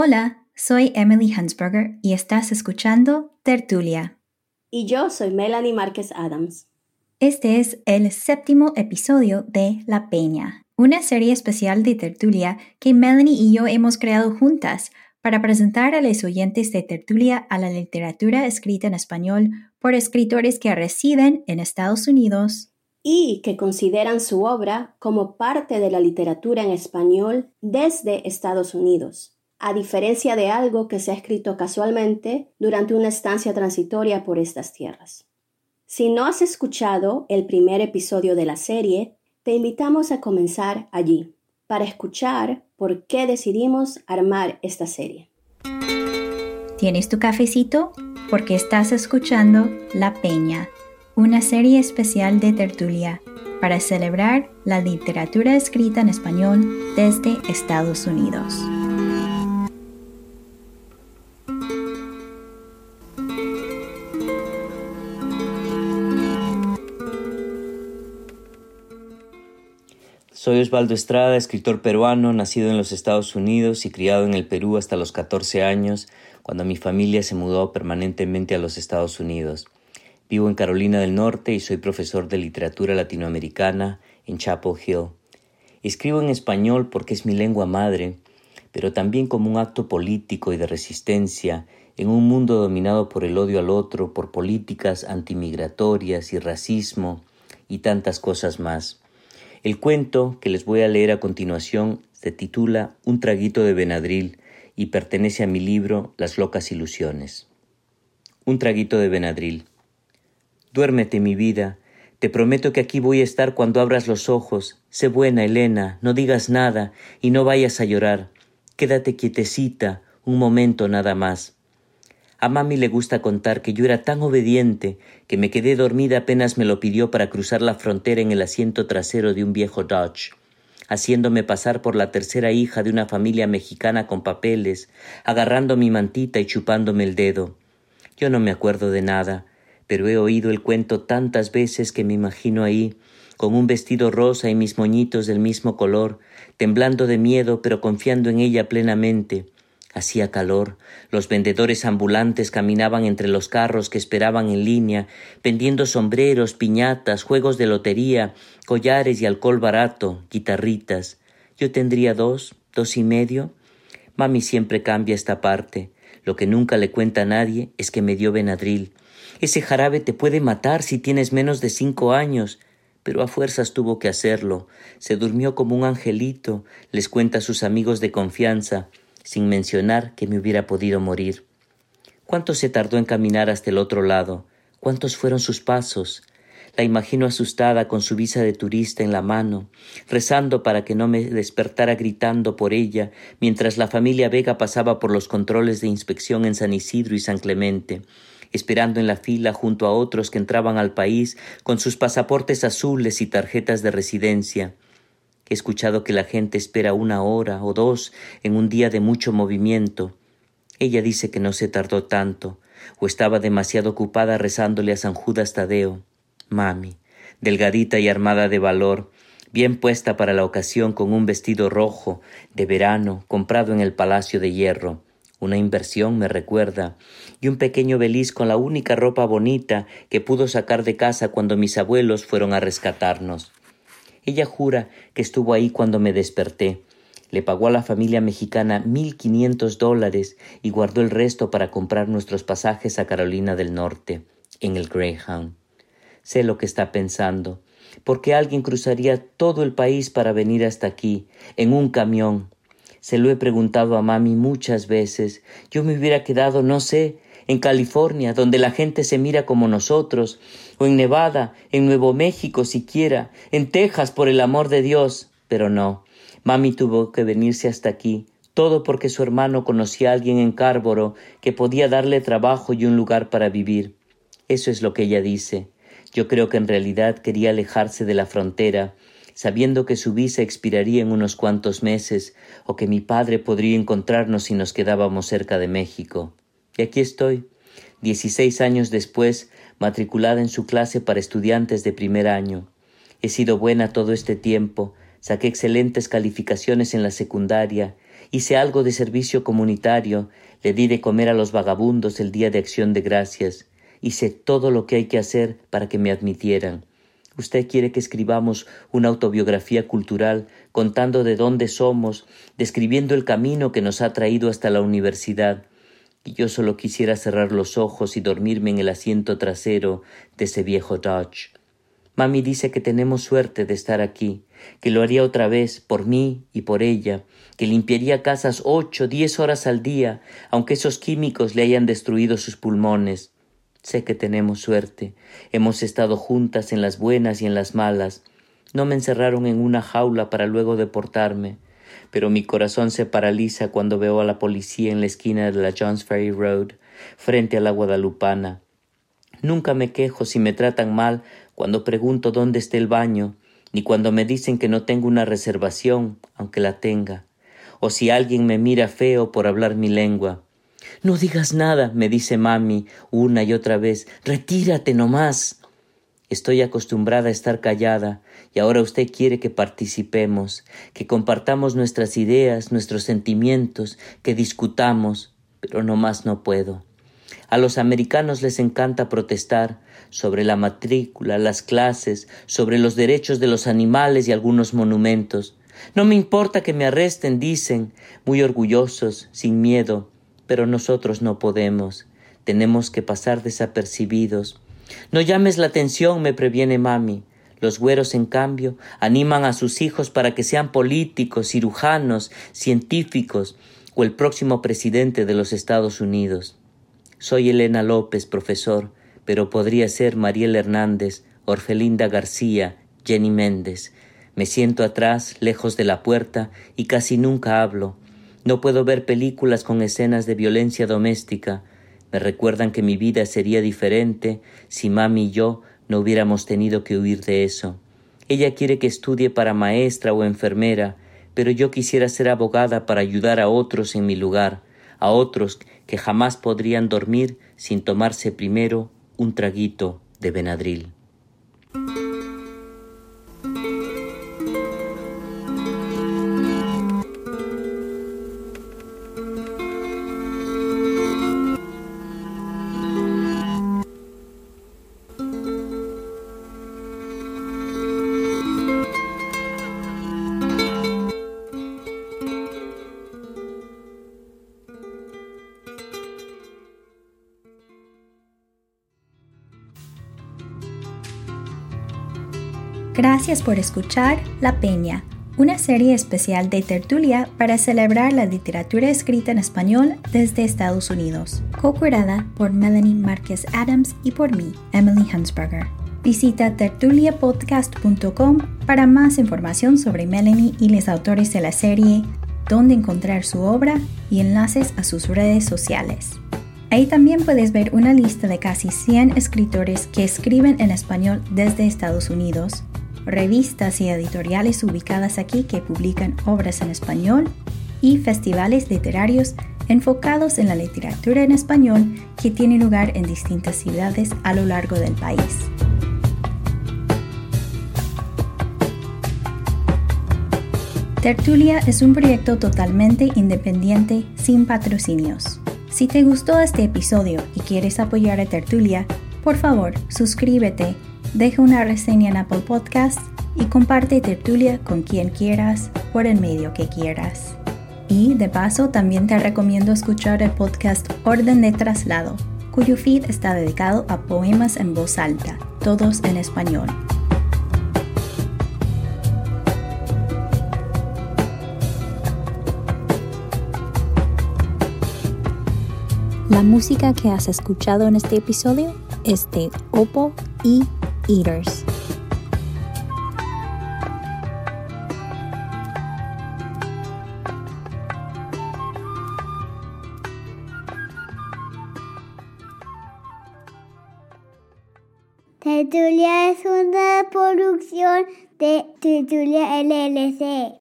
Hola, soy Emily Hansberger y estás escuchando Tertulia. Y yo soy Melanie Márquez Adams. Este es el séptimo episodio de La Peña, una serie especial de Tertulia que Melanie y yo hemos creado juntas para presentar a los oyentes de Tertulia a la literatura escrita en español por escritores que residen en Estados Unidos y que consideran su obra como parte de la literatura en español desde Estados Unidos, a diferencia de algo que se ha escrito casualmente durante una estancia transitoria por estas tierras. Si no has escuchado el primer episodio de la serie, te invitamos a comenzar allí para escuchar por qué decidimos armar esta serie. ¿Tienes tu cafecito? Porque estás escuchando La Peña, una serie especial de tertulia para celebrar la literatura escrita en español desde Estados Unidos. Soy Osvaldo Estrada, escritor peruano, nacido en los Estados Unidos y criado en el Perú hasta los 14 años, cuando mi familia se mudó permanentemente a los Estados Unidos. Vivo en Carolina del Norte y soy profesor de literatura latinoamericana en Chapel Hill. Escribo en español porque es mi lengua madre, pero también como un acto político y de resistencia en un mundo dominado por el odio al otro, por políticas antimigratorias y racismo y tantas cosas más. El cuento que les voy a leer a continuación se titula Un traguito de Benadryl y pertenece a mi libro Las locas ilusiones. Un traguito de Benadryl. Duérmete, mi vida. Te prometo que aquí voy a estar cuando abras los ojos. Sé buena, Elena, no digas nada y no vayas a llorar. Quédate quietecita, un momento nada más. A mami le gusta contar que yo era tan obediente que me quedé dormida apenas me lo pidió para cruzar la frontera en el asiento trasero de un viejo Dodge, haciéndome pasar por la tercera hija de una familia mexicana con papeles, agarrando mi mantita y chupándome el dedo. Yo no me acuerdo de nada, pero he oído el cuento tantas veces que me imagino ahí, con un vestido rosa y mis moñitos del mismo color, temblando de miedo pero confiando en ella plenamente, Hacía calor, los vendedores ambulantes caminaban entre los carros que esperaban en línea, vendiendo sombreros, piñatas, juegos de lotería, collares y alcohol barato, guitarritas. Yo tendría dos, dos y medio. Mami siempre cambia esta parte. Lo que nunca le cuenta a nadie es que me dio Benadryl. Ese jarabe te puede matar si tienes menos de cinco años. Pero a fuerzas tuvo que hacerlo. Se durmió como un angelito, les cuenta a sus amigos de confianza sin mencionar que me hubiera podido morir. ¿Cuánto se tardó en caminar hasta el otro lado? ¿Cuántos fueron sus pasos? La imagino asustada con su visa de turista en la mano, rezando para que no me despertara gritando por ella mientras la familia Vega pasaba por los controles de inspección en San Isidro y San Clemente, esperando en la fila junto a otros que entraban al país con sus pasaportes azules y tarjetas de residencia. He escuchado que la gente espera una hora o dos en un día de mucho movimiento. Ella dice que no se tardó tanto, o estaba demasiado ocupada rezándole a San Judas Tadeo. Mami, delgadita y armada de valor, bien puesta para la ocasión con un vestido rojo de verano comprado en el Palacio de Hierro. Una inversión me recuerda, y un pequeño beliz con la única ropa bonita que pudo sacar de casa cuando mis abuelos fueron a rescatarnos. Ella jura que estuvo ahí cuando me desperté. Le pagó a la familia mexicana mil quinientos dólares y guardó el resto para comprar nuestros pasajes a Carolina del Norte, en el Greyhound. Sé lo que está pensando. ¿Por qué alguien cruzaría todo el país para venir hasta aquí, en un camión? Se lo he preguntado a mami muchas veces. Yo me hubiera quedado, no sé, en California, donde la gente se mira como nosotros, o en Nevada, en Nuevo México siquiera, en Texas, por el amor de Dios. Pero no, mami tuvo que venirse hasta aquí, todo porque su hermano conocía a alguien en Cárboro que podía darle trabajo y un lugar para vivir. Eso es lo que ella dice. Yo creo que en realidad quería alejarse de la frontera, sabiendo que su visa expiraría en unos cuantos meses, o que mi padre podría encontrarnos si nos quedábamos cerca de México. Y aquí estoy, dieciséis años después, matriculada en su clase para estudiantes de primer año. He sido buena todo este tiempo, saqué excelentes calificaciones en la secundaria Hice algo de servicio comunitario, le di de comer a los vagabundos el día de acción de gracias. Hice todo lo que hay que hacer para que me admitieran. Usted quiere que escribamos una autobiografía cultural contando de dónde somos, describiendo el camino que nos ha traído hasta la universidad. Y yo solo quisiera cerrar los ojos y dormirme en el asiento trasero de ese viejo Dodge. Mami dice que tenemos suerte de estar aquí, que lo haría otra vez por mí y por ella, que limpiaría casas ocho, diez horas al día, aunque esos químicos le hayan destruido sus pulmones. Sé que tenemos suerte. Hemos estado juntas en las buenas y en las malas. No me encerraron en una jaula para luego deportarme, pero mi corazón se paraliza cuando veo a la policía en la esquina de la Johns Ferry Road, frente a la Guadalupana. Nunca me quejo si me tratan mal cuando pregunto dónde está el baño, ni cuando me dicen que no tengo una reservación, aunque la tenga, o si alguien me mira feo por hablar mi lengua. No digas nada, me dice mami una y otra vez. Retírate nomás. Estoy acostumbrada a estar callada y ahora usted quiere que participemos, que compartamos nuestras ideas, nuestros sentimientos, que discutamos, pero nomás no puedo. A los americanos les encanta protestar sobre la matrícula, las clases, sobre los derechos de los animales y algunos monumentos. No me importa que me arresten, dicen, muy orgullosos, sin miedo, pero nosotros no podemos. Tenemos que pasar desapercibidos. No llames la atención, me previene mami. Los güeros, en cambio, animan a sus hijos para que sean políticos, cirujanos, científicos o el próximo presidente de los Estados Unidos. Soy Elena López, profesor, pero podría ser Mariel Hernández, Orfelinda García, Jenny Méndez. Me siento atrás, lejos de la puerta, y casi nunca hablo. No puedo ver películas con escenas de violencia doméstica. Me recuerdan que mi vida sería diferente si mami y yo no hubiéramos tenido que huir de eso. Ella quiere que estudie para maestra o enfermera, pero yo quisiera ser abogada para ayudar a otros en mi lugar, a otros que jamás podrían dormir sin tomarse primero un traguito de Benadryl. Gracias por escuchar La Peña, una serie especial de tertulia para celebrar la literatura escrita en español desde Estados Unidos, co-curada por Melanie Márquez Adams y por mí, Emily Hansberger. Visita tertuliapodcast.com para más información sobre Melanie y los autores de la serie, dónde encontrar su obra y enlaces a sus redes sociales. Ahí también puedes ver una lista de casi 100 escritores que escriben en español desde Estados Unidos revistas y editoriales ubicadas aquí que publican obras en español y festivales literarios enfocados en la literatura en español que tienen lugar en distintas ciudades a lo largo del país. Tertulia es un proyecto totalmente independiente sin patrocinios. Si te gustó este episodio y quieres apoyar a Tertulia, por favor suscríbete deja una reseña en Apple Podcasts y comparte Tertulia con quien quieras por el medio que quieras. Y de paso también te recomiendo escuchar el podcast Orden de Traslado, cuyo feed está dedicado a poemas en voz alta, todos en español. La música que has escuchado en este episodio es de Oppo y eaters. Tertulia es una producción de Tertulia LLC.